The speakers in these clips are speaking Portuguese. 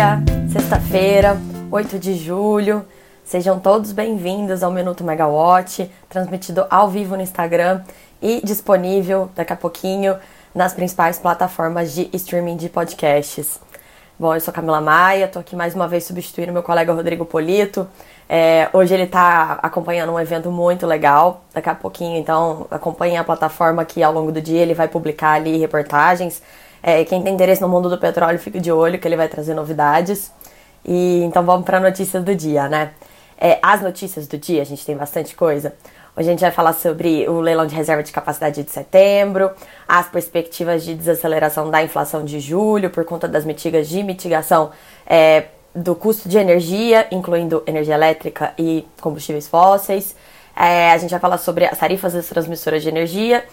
dia, sexta-feira, 8 de julho. Sejam todos bem-vindos ao Minuto Megawatt, transmitido ao vivo no Instagram e disponível daqui a pouquinho nas principais plataformas de streaming de podcasts. Bom, eu sou Camila Maia, tô aqui mais uma vez substituindo meu colega Rodrigo Polito. É, hoje ele está acompanhando um evento muito legal. Daqui a pouquinho, então, acompanhe a plataforma que ao longo do dia ele vai publicar ali reportagens. É, quem tem interesse no mundo do petróleo, fique de olho que ele vai trazer novidades. E então vamos para notícias do dia, né? É, as notícias do dia, a gente tem bastante coisa. Hoje a gente vai falar sobre o leilão de reserva de capacidade de setembro, as perspectivas de desaceleração da inflação de julho por conta das medidas de mitigação é, do custo de energia, incluindo energia elétrica e combustíveis fósseis. É, a gente vai falar sobre as tarifas das transmissoras de energia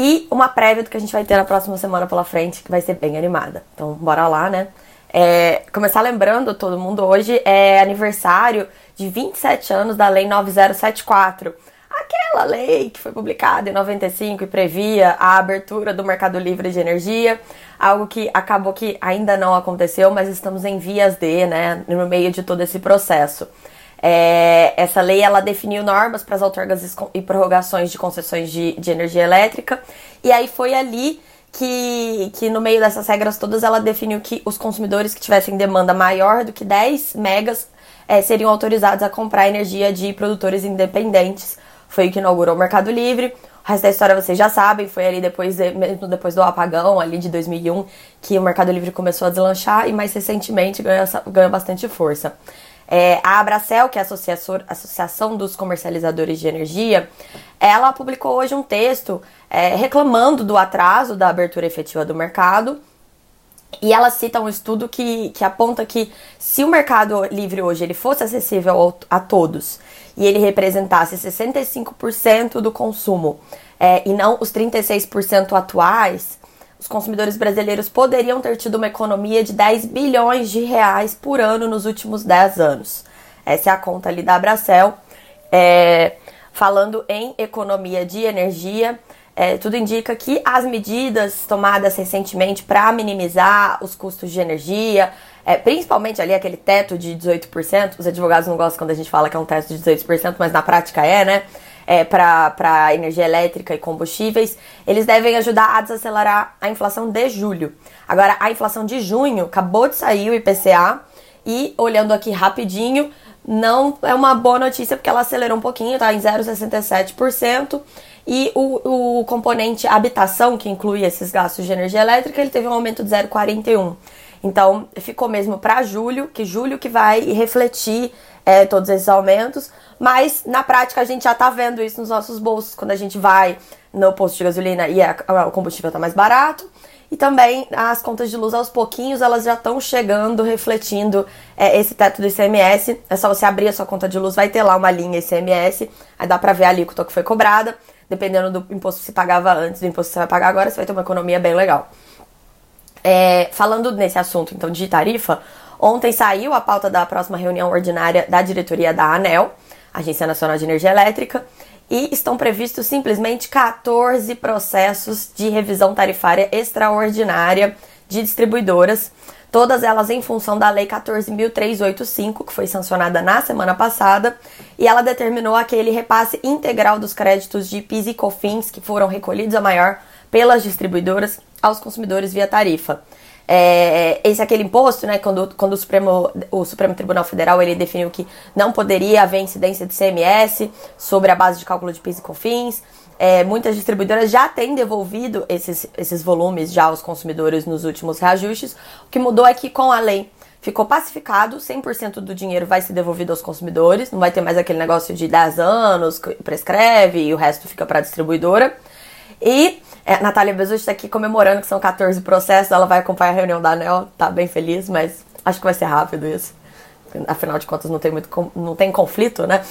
e uma prévia do que a gente vai ter na próxima semana pela frente, que vai ser bem animada. Então, bora lá, né? É, começar lembrando todo mundo, hoje é aniversário de 27 anos da Lei 9074 aquela lei que foi publicada em 95 e previa a abertura do mercado livre de energia, algo que acabou que ainda não aconteceu, mas estamos em vias de, né, no meio de todo esse processo. É, essa lei ela definiu normas para as outorgas e prorrogações de concessões de, de energia elétrica, e aí foi ali que, que no meio dessas regras todas ela definiu que os consumidores que tivessem demanda maior do que 10 megas é, seriam autorizados a comprar energia de produtores independentes foi o que inaugurou o Mercado Livre. O resto da história vocês já sabem, foi ali depois, de, depois do apagão, ali de 2001, que o Mercado Livre começou a deslanchar e mais recentemente ganhou, ganhou bastante força. É, a Abracel, que é a Associação dos Comercializadores de Energia, ela publicou hoje um texto é, reclamando do atraso da abertura efetiva do mercado. E ela cita um estudo que, que aponta que se o mercado livre hoje ele fosse acessível a todos e ele representasse 65% do consumo é, e não os 36% atuais, os consumidores brasileiros poderiam ter tido uma economia de 10 bilhões de reais por ano nos últimos 10 anos. Essa é a conta ali da Abracel. É, falando em economia de energia, é, tudo indica que as medidas tomadas recentemente para minimizar os custos de energia, é, principalmente ali aquele teto de 18%, os advogados não gostam quando a gente fala que é um teto de 18%, mas na prática é, né? É, para energia elétrica e combustíveis, eles devem ajudar a desacelerar a inflação de julho. Agora, a inflação de junho acabou de sair o IPCA e, olhando aqui rapidinho, não é uma boa notícia porque ela acelerou um pouquinho, tá em 0,67%. E o, o componente habitação, que inclui esses gastos de energia elétrica, ele teve um aumento de 0,41. Então, ficou mesmo para julho, que julho que vai refletir é, todos esses aumentos. Mas, na prática, a gente já tá vendo isso nos nossos bolsos, quando a gente vai no posto de gasolina e a, o combustível tá mais barato. E também as contas de luz aos pouquinhos elas já estão chegando, refletindo é, esse teto do ICMS. É só você abrir a sua conta de luz, vai ter lá uma linha ICMS, aí dá pra ver a alíquota que foi cobrada dependendo do imposto que você pagava antes, do imposto que você vai pagar agora, você vai ter uma economia bem legal. É, falando nesse assunto, então, de tarifa, ontem saiu a pauta da próxima reunião ordinária da diretoria da ANEL, Agência Nacional de Energia Elétrica, e estão previstos simplesmente 14 processos de revisão tarifária extraordinária de distribuidoras todas elas em função da Lei 14.385, que foi sancionada na semana passada, e ela determinou aquele repasse integral dos créditos de PIS e COFINS que foram recolhidos a maior pelas distribuidoras aos consumidores via tarifa. É, esse é aquele imposto, né, quando, quando o, Supremo, o Supremo Tribunal Federal ele definiu que não poderia haver incidência de CMS sobre a base de cálculo de PIS e COFINS, é, muitas distribuidoras já têm devolvido esses, esses volumes já aos consumidores nos últimos reajustes. O que mudou é que com a lei ficou pacificado, 100% do dinheiro vai ser devolvido aos consumidores, não vai ter mais aquele negócio de 10 anos, prescreve e o resto fica para a distribuidora. E é, Natália Bezutti está aqui comemorando que são 14 processos, ela vai acompanhar a reunião da ANEL, tá bem feliz, mas acho que vai ser rápido isso. Afinal de contas, não tem muito não tem conflito, né?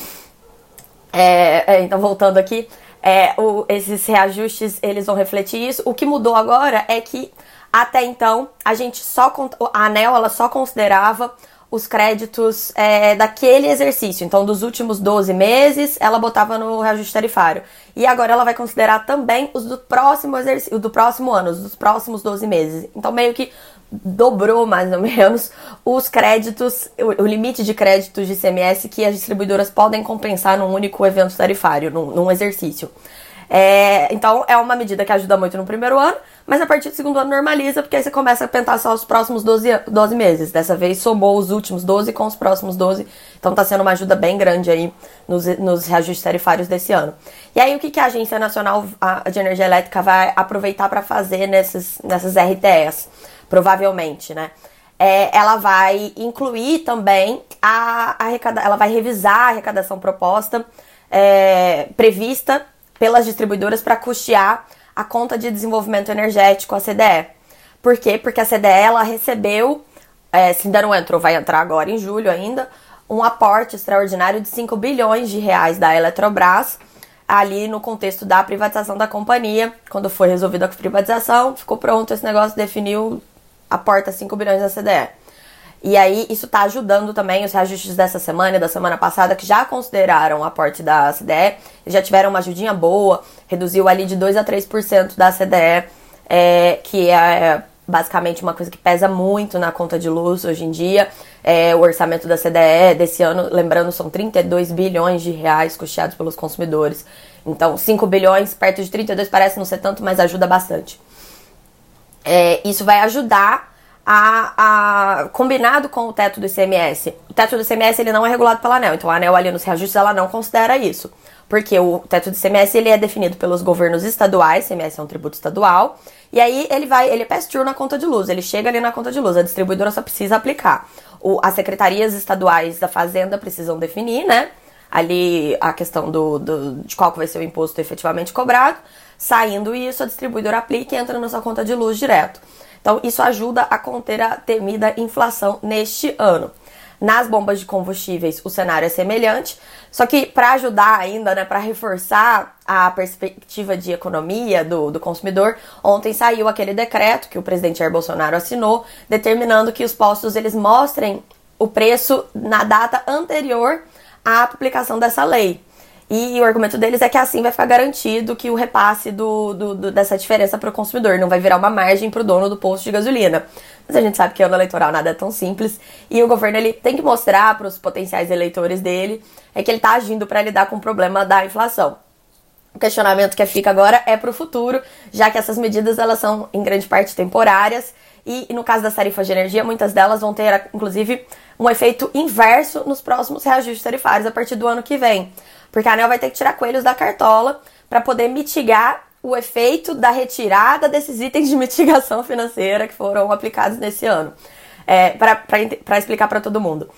É, é, então, voltando aqui, é, o, esses reajustes eles vão refletir isso. O que mudou agora é que até então a gente só a ANEL ela só considerava os créditos é, daquele exercício. Então, dos últimos 12 meses, ela botava no reajuste tarifário. E agora ela vai considerar também os do próximo exercício, do próximo ano, os dos próximos 12 meses. Então, meio que dobrou mais ou menos os créditos, o, o limite de créditos de CMS que as distribuidoras podem compensar num único evento tarifário, num, num exercício. É, então é uma medida que ajuda muito no primeiro ano, mas a partir do segundo ano normaliza, porque aí você começa a pensar só os próximos 12, 12 meses. Dessa vez somou os últimos 12 com os próximos 12, então tá sendo uma ajuda bem grande aí nos, nos reajustes tarifários desse ano. E aí o que, que a Agência Nacional de Energia Elétrica vai aproveitar para fazer nesses, nessas RTEs? Provavelmente, né? É, ela vai incluir também a, arrecada, ela vai revisar a arrecadação proposta é, prevista pelas distribuidoras para custear a conta de desenvolvimento energético, a CDE. Por quê? Porque a CDE ela recebeu, é, se ainda não entrou, vai entrar agora em julho ainda, um aporte extraordinário de 5 bilhões de reais da Eletrobras, ali no contexto da privatização da companhia. Quando foi resolvida a privatização, ficou pronto esse negócio, definiu, aporta 5 bilhões da CDE. E aí, isso está ajudando também os reajustes dessa semana e da semana passada, que já consideraram o aporte da CDE, já tiveram uma ajudinha boa, reduziu ali de 2 a 3% da CDE, é, que é basicamente uma coisa que pesa muito na conta de luz hoje em dia. É, o orçamento da CDE desse ano, lembrando, são 32 bilhões de reais custeados pelos consumidores. Então, 5 bilhões, perto de 32 parece não ser tanto, mas ajuda bastante. É, isso vai ajudar a, a, combinado com o teto do ICMS. O teto do ICMS ele não é regulado pela ANEL, então a ANEL ali nos reajustes ela não considera isso. Porque o teto do ICMS ele é definido pelos governos estaduais, ICMS é um tributo estadual, e aí ele vai, ele é na conta de luz, ele chega ali na conta de luz, a distribuidora só precisa aplicar. O, as secretarias estaduais da Fazenda precisam definir, né? Ali a questão do, do, de qual vai ser o imposto efetivamente cobrado. Saindo isso, a distribuidora aplica e entra na sua conta de luz direto. Então, isso ajuda a conter a temida inflação neste ano. Nas bombas de combustíveis, o cenário é semelhante, só que para ajudar ainda, né, para reforçar a perspectiva de economia do, do consumidor, ontem saiu aquele decreto que o presidente Jair Bolsonaro assinou, determinando que os postos eles mostrem o preço na data anterior à publicação dessa lei. E o argumento deles é que assim vai ficar garantido que o repasse do, do, do dessa diferença para o consumidor não vai virar uma margem para o dono do posto de gasolina. Mas a gente sabe que ano eleitoral nada é tão simples e o governo ele tem que mostrar para os potenciais eleitores dele é que ele está agindo para lidar com o problema da inflação. O questionamento que fica agora é para o futuro, já que essas medidas elas são em grande parte temporárias e, no caso das tarifas de energia, muitas delas vão ter inclusive um efeito inverso nos próximos reajustes tarifários a partir do ano que vem. Porque a ANEL vai ter que tirar coelhos da cartola para poder mitigar o efeito da retirada desses itens de mitigação financeira que foram aplicados nesse ano. É, para explicar para todo mundo.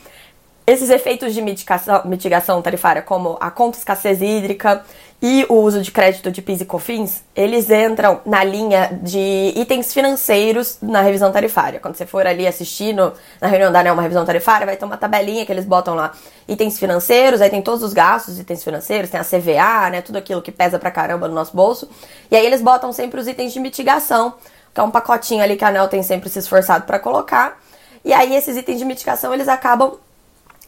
Esses efeitos de mitigação, mitigação tarifária, como a conta escassez hídrica e o uso de crédito de PIS e COFINS, eles entram na linha de itens financeiros na revisão tarifária. Quando você for ali assistindo na reunião da ANEL uma revisão tarifária, vai ter uma tabelinha que eles botam lá itens financeiros, aí tem todos os gastos, itens financeiros, tem a CVA, né, tudo aquilo que pesa pra caramba no nosso bolso. E aí eles botam sempre os itens de mitigação, que é um pacotinho ali que a ANEL tem sempre se esforçado para colocar. E aí esses itens de mitigação, eles acabam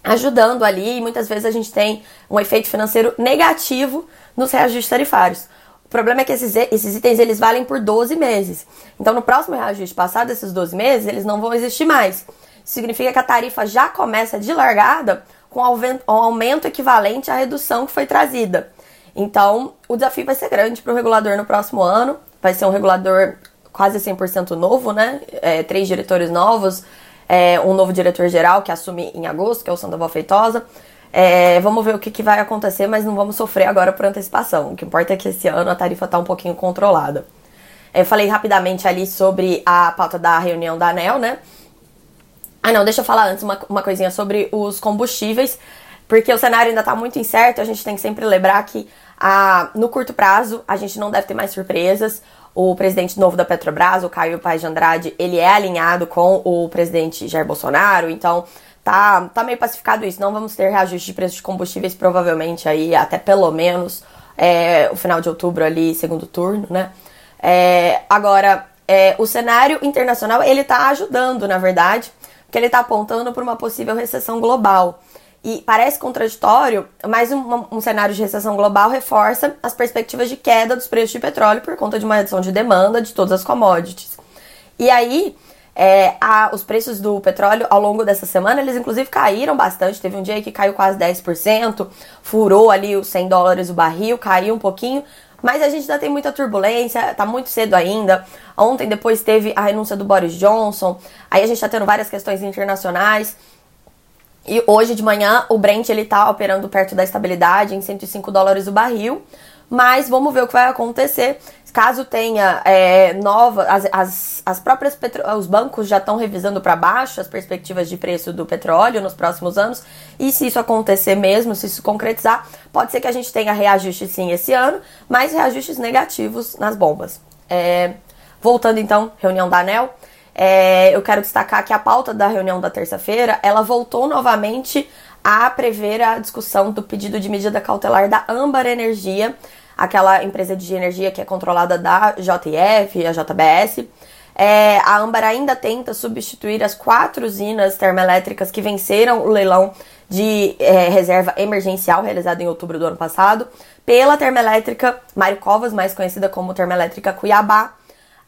ajudando ali, e muitas vezes a gente tem um efeito financeiro negativo nos reajustes tarifários. O problema é que esses, esses itens eles valem por 12 meses. Então, no próximo reajuste, passado esses 12 meses, eles não vão existir mais. Significa que a tarifa já começa de largada com um aumento equivalente à redução que foi trazida. Então, o desafio vai ser grande para o regulador no próximo ano. Vai ser um regulador quase 100% novo, né? É, três diretores novos, é, um novo diretor-geral que assume em agosto, que é o Sandoval Feitosa. É, vamos ver o que, que, vai acontecer, mas não vamos sofrer agora por antecipação. O que importa é que esse ano a tarifa está um pouquinho controlada. Eu falei rapidamente ali sobre a pauta da reunião da ANEL, né? Ah, não, deixa eu falar antes uma, uma coisinha sobre os combustíveis, porque o cenário ainda está muito incerto. A gente tem que sempre lembrar que a, no curto prazo a gente não deve ter mais surpresas o presidente novo da Petrobras, o Caio Paes de Andrade, ele é alinhado com o presidente Jair Bolsonaro, então tá, tá meio pacificado isso. Não vamos ter reajuste de preços de combustíveis, provavelmente aí até pelo menos é, o final de outubro ali, segundo turno, né? É, agora, é, o cenário internacional, ele tá ajudando, na verdade, porque ele tá apontando para uma possível recessão global. E parece contraditório, mas um, um, cenário de recessão global reforça as perspectivas de queda dos preços de petróleo por conta de uma redução de demanda de todas as commodities. E aí, É, a, os preços do petróleo ao longo dessa semana, eles inclusive caíram bastante. Teve um dia que caiu quase 10%, furou ali os 100 dólares o barril, caiu um pouquinho. Mas a gente ainda tem muita turbulência, tá muito cedo ainda. Ontem, depois, teve a renúncia do Boris Johnson. Aí a gente tá tendo várias questões internacionais. E hoje de manhã, o Brent ele tá operando perto da estabilidade, em 105 dólares o barril. Mas vamos ver o que vai acontecer. Caso tenha é, nova, as, as, as próprias petro... os bancos já estão revisando para baixo as perspectivas de preço do petróleo nos próximos anos. E se isso acontecer mesmo, se isso concretizar, pode ser que a gente tenha reajustes sim esse ano, mas reajustes negativos nas bombas. É, voltando então, reunião da ANEL. É, eu quero destacar que a pauta da reunião da terça-feira, ela voltou novamente a prever a discussão do pedido de medida cautelar da Âmbar Energia aquela empresa de energia que é controlada da JF, a JBS. É, a Âmbar ainda tenta substituir as quatro usinas termoelétricas que venceram o leilão de é, reserva emergencial realizado em outubro do ano passado pela termoelétrica Mário Covas, mais conhecida como termoelétrica Cuiabá,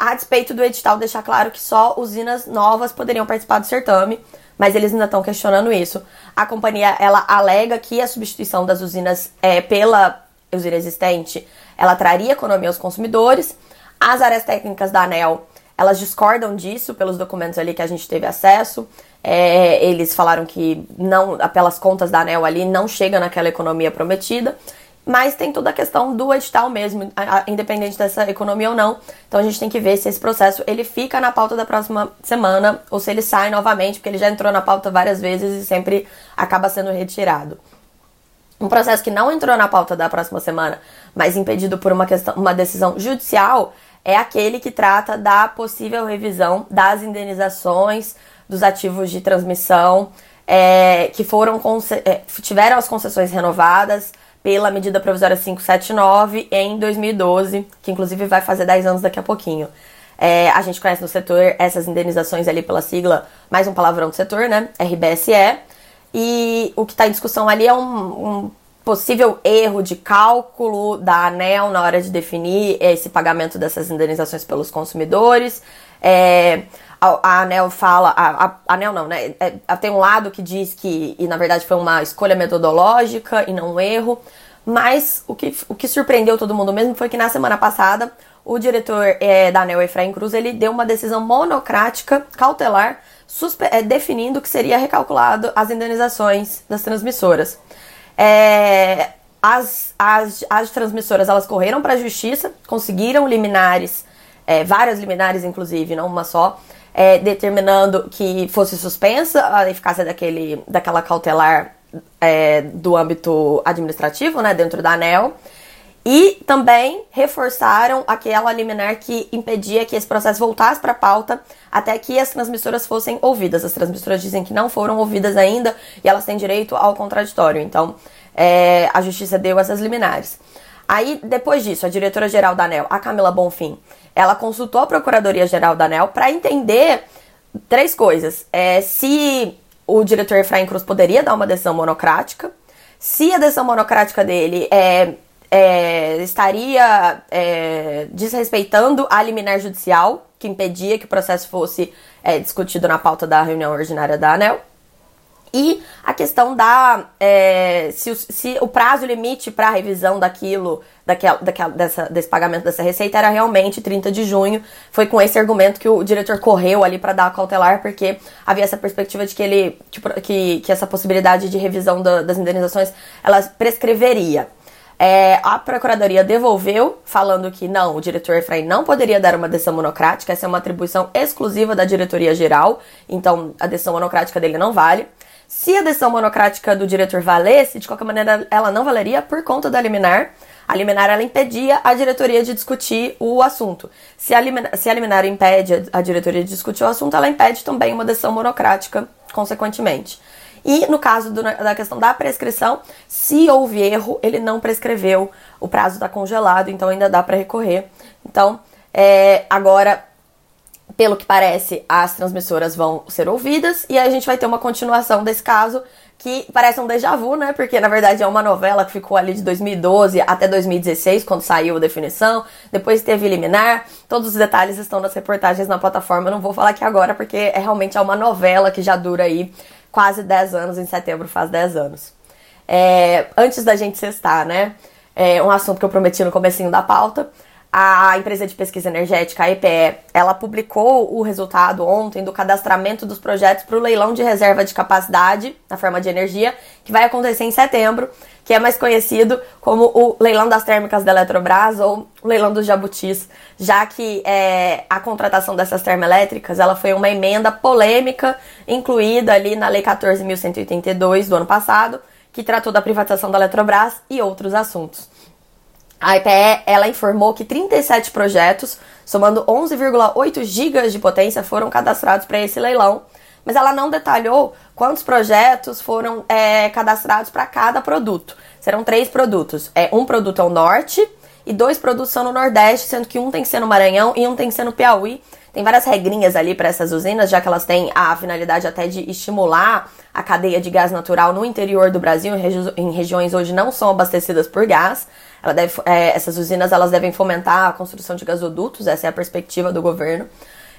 a despeito do edital deixar claro que só usinas novas poderiam participar do certame, mas eles ainda estão questionando isso. A companhia ela alega que a substituição das usinas é, pela usina existente, ela traria economia aos consumidores. As áreas técnicas da ANEL, elas discordam disso pelos documentos ali que a gente teve acesso. É, eles falaram que não, pelas contas da ANEL ali, não chega naquela economia prometida. Mas tem toda a questão do edital mesmo, independente dessa economia ou não. Então a gente tem que ver se esse processo ele fica na pauta da próxima semana ou se ele sai novamente, porque ele já entrou na pauta várias vezes e sempre acaba sendo retirado. Um processo que não entrou na pauta da próxima semana, mas impedido por uma, questão, uma decisão judicial, é aquele que trata da possível revisão das indenizações dos ativos de transmissão é, que foram é, tiveram as concessões renovadas pela medida provisória 579 em 2012, que inclusive vai fazer 10 anos daqui a pouquinho. É, a gente conhece no setor essas indenizações ali pela sigla, mais um palavrão do setor, né? RBSE. E o que está em discussão ali é um, um, possível erro de cálculo da ANEL na hora de definir esse pagamento dessas indenizações pelos consumidores. É, a, ANEL fala, a, a, ANEL não, né? É, tem um lado que diz que, e na verdade foi uma escolha metodológica e não um erro. Mas o que, o que surpreendeu todo mundo mesmo foi que na semana passada o diretor é, da ANEL, Efraim Cruz, ele deu uma decisão monocrática, cautelar, é, definindo que seria recalculado as indenizações das transmissoras. É, as, as, as transmissoras elas correram para a justiça, conseguiram liminares, é, várias liminares inclusive, não uma só, é, determinando que fosse suspensa a eficácia daquele, daquela cautelar é, do âmbito administrativo, né, dentro da ANEL. E também reforçaram aquela liminar que impedia que esse processo voltasse para a pauta até que as transmissoras fossem ouvidas. As transmissoras dizem que não foram ouvidas ainda e elas têm direito ao contraditório. Então, é, a justiça deu essas liminares. Aí, depois disso, a diretora-geral da ANEL, a Camila Bonfim, ela consultou a Procuradoria-Geral da ANEL para entender três coisas. É, se o diretor Efraim Cruz poderia dar uma decisão monocrática, se a decisão monocrática dele é, é, estaria é, desrespeitando a liminar judicial, que impedia que o processo fosse é, discutido na pauta da reunião ordinária da ANEL. E a questão da. É, se, o, se, o, prazo limite para revisão daquilo, daquela, daquela, dessa, desse pagamento dessa receita era realmente 30 de junho. Foi com esse argumento que o diretor correu ali para dar a cautelar, porque havia essa perspectiva de que ele. que, que essa possibilidade de revisão da, das indenizações ela prescreveria. É, a Procuradoria devolveu, falando que não, o diretor Efraim não poderia dar uma decisão monocrática, essa é uma atribuição exclusiva da diretoria geral, então a decisão monocrática dele não vale. Se a decisão monocrática do diretor valesse, de qualquer maneira ela não valeria por conta da liminar. A liminar ela impedia a diretoria de discutir o assunto. Se a liminar, se a liminar impede a diretoria de discutir o assunto, ela impede também uma decisão monocrática, consequentemente. E no caso do, da questão da prescrição, se houve erro, ele não prescreveu, o prazo está congelado, então ainda dá para recorrer. Então, é, agora, pelo que parece, as transmissoras vão ser ouvidas e a gente vai ter uma continuação desse caso que parece um déjà vu, né? Porque na verdade é uma novela que ficou ali de 2012 até 2016, quando saiu a definição. Depois teve liminar. Todos os detalhes estão nas reportagens na plataforma. Não vou falar aqui agora porque é realmente é uma novela que já dura aí quase 10 anos. Em setembro faz 10 anos. É, antes da gente cestar, né? É um assunto que eu prometi no comecinho da pauta a empresa de pesquisa energética, a EPE, ela publicou o resultado ontem do cadastramento dos projetos para o leilão de reserva de capacidade na forma de energia, que vai acontecer em setembro, que é mais conhecido como o leilão das térmicas da Eletrobras ou o leilão dos jabutis, já que é, a contratação dessas termoelétricas ela foi uma emenda polêmica incluída ali na Lei 14.182 do ano passado, que tratou da privatização da Eletrobras e outros assuntos. A IPE ela informou que 37 projetos, somando 11,8 gigas de potência, foram cadastrados para esse leilão, mas ela não detalhou quantos projetos foram é, cadastrados para cada produto. Serão três produtos. É, um produto é o norte e dois produtos são no Nordeste, sendo que um tem que ser no Maranhão e um tem que ser no Piauí. Tem várias regrinhas ali para essas usinas, já que elas têm a finalidade até de estimular a cadeia de gás natural no interior do Brasil, em, regi em regiões hoje não são abastecidas por gás. Deve, é, essas usinas elas devem fomentar a construção de gasodutos, essa é a perspectiva do governo.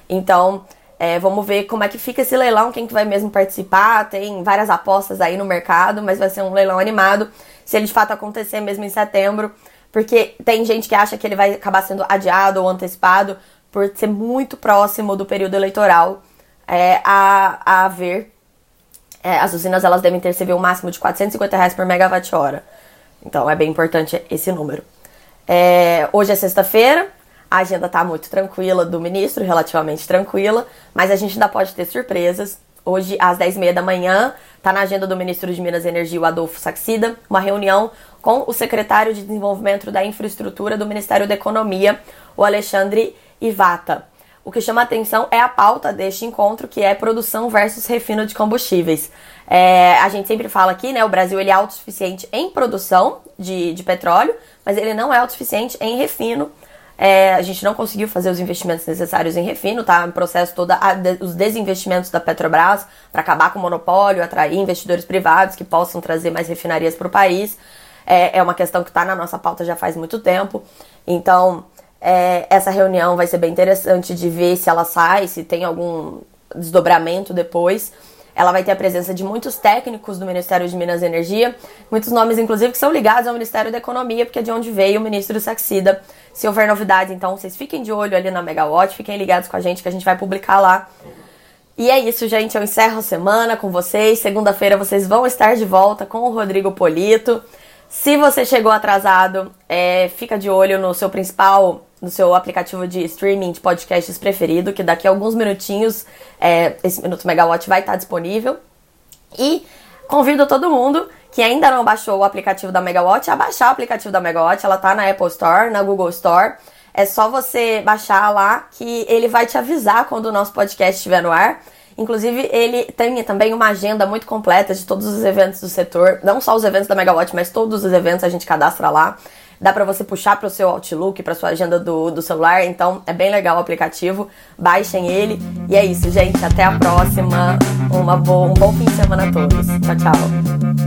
Então, é, vamos ver como é que fica esse leilão, quem que vai mesmo participar. Tem várias apostas aí no mercado, mas vai ser um leilão animado se ele de fato acontecer mesmo em setembro, porque tem gente que acha que ele vai acabar sendo adiado ou antecipado por ser muito próximo do período eleitoral é, a, a ver. É, as usinas elas devem ter receber um máximo de 450 reais por megawatt-hora. Então é bem importante esse número. É, hoje é sexta-feira, a agenda está muito tranquila do ministro, relativamente tranquila, mas a gente ainda pode ter surpresas. Hoje, às 10h30 da manhã, está na agenda do ministro de Minas e Energia, o Adolfo Saxida, uma reunião com o secretário de Desenvolvimento da Infraestrutura do Ministério da Economia, o Alexandre Ivata. O que chama atenção é a pauta deste encontro, que é produção versus refino de combustíveis. É, a gente sempre fala aqui, né? O Brasil ele é autossuficiente em produção de, de petróleo, mas ele não é autossuficiente em refino. É, a gente não conseguiu fazer os investimentos necessários em refino, tá? Em processo todo os desinvestimentos da Petrobras para acabar com o monopólio, atrair investidores privados que possam trazer mais refinarias para o país. É, é uma questão que está na nossa pauta já faz muito tempo. Então, é, essa reunião vai ser bem interessante de ver se ela sai, se tem algum desdobramento depois. Ela vai ter a presença de muitos técnicos do Ministério de Minas e Energia, muitos nomes, inclusive, que são ligados ao Ministério da Economia, porque é de onde veio o ministro Saxida. Se houver novidades, então, vocês fiquem de olho ali na Megawatt, fiquem ligados com a gente, que a gente vai publicar lá. E é isso, gente. Eu encerro a semana com vocês. Segunda-feira vocês vão estar de volta com o Rodrigo Polito. Se você chegou atrasado, é, fica de olho no seu principal, no seu aplicativo de streaming de podcasts preferido, que daqui a alguns minutinhos é, esse Minuto Megawatt vai estar disponível. E convido todo mundo que ainda não baixou o aplicativo da Megawatt a baixar o aplicativo da Megawatt. Ela tá na Apple Store, na Google Store. É só você baixar lá que ele vai te avisar quando o nosso podcast estiver no ar. Inclusive, ele tem também uma agenda muito completa de todos os eventos do setor, não só os eventos da Megawatt, mas todos os eventos a gente cadastra lá. Dá para você puxar para o seu Outlook, para sua agenda do, do celular, então é bem legal o aplicativo. Baixem ele. E é isso, gente. Até a próxima. Uma boa, um bom fim de semana a todos. Tchau, tchau.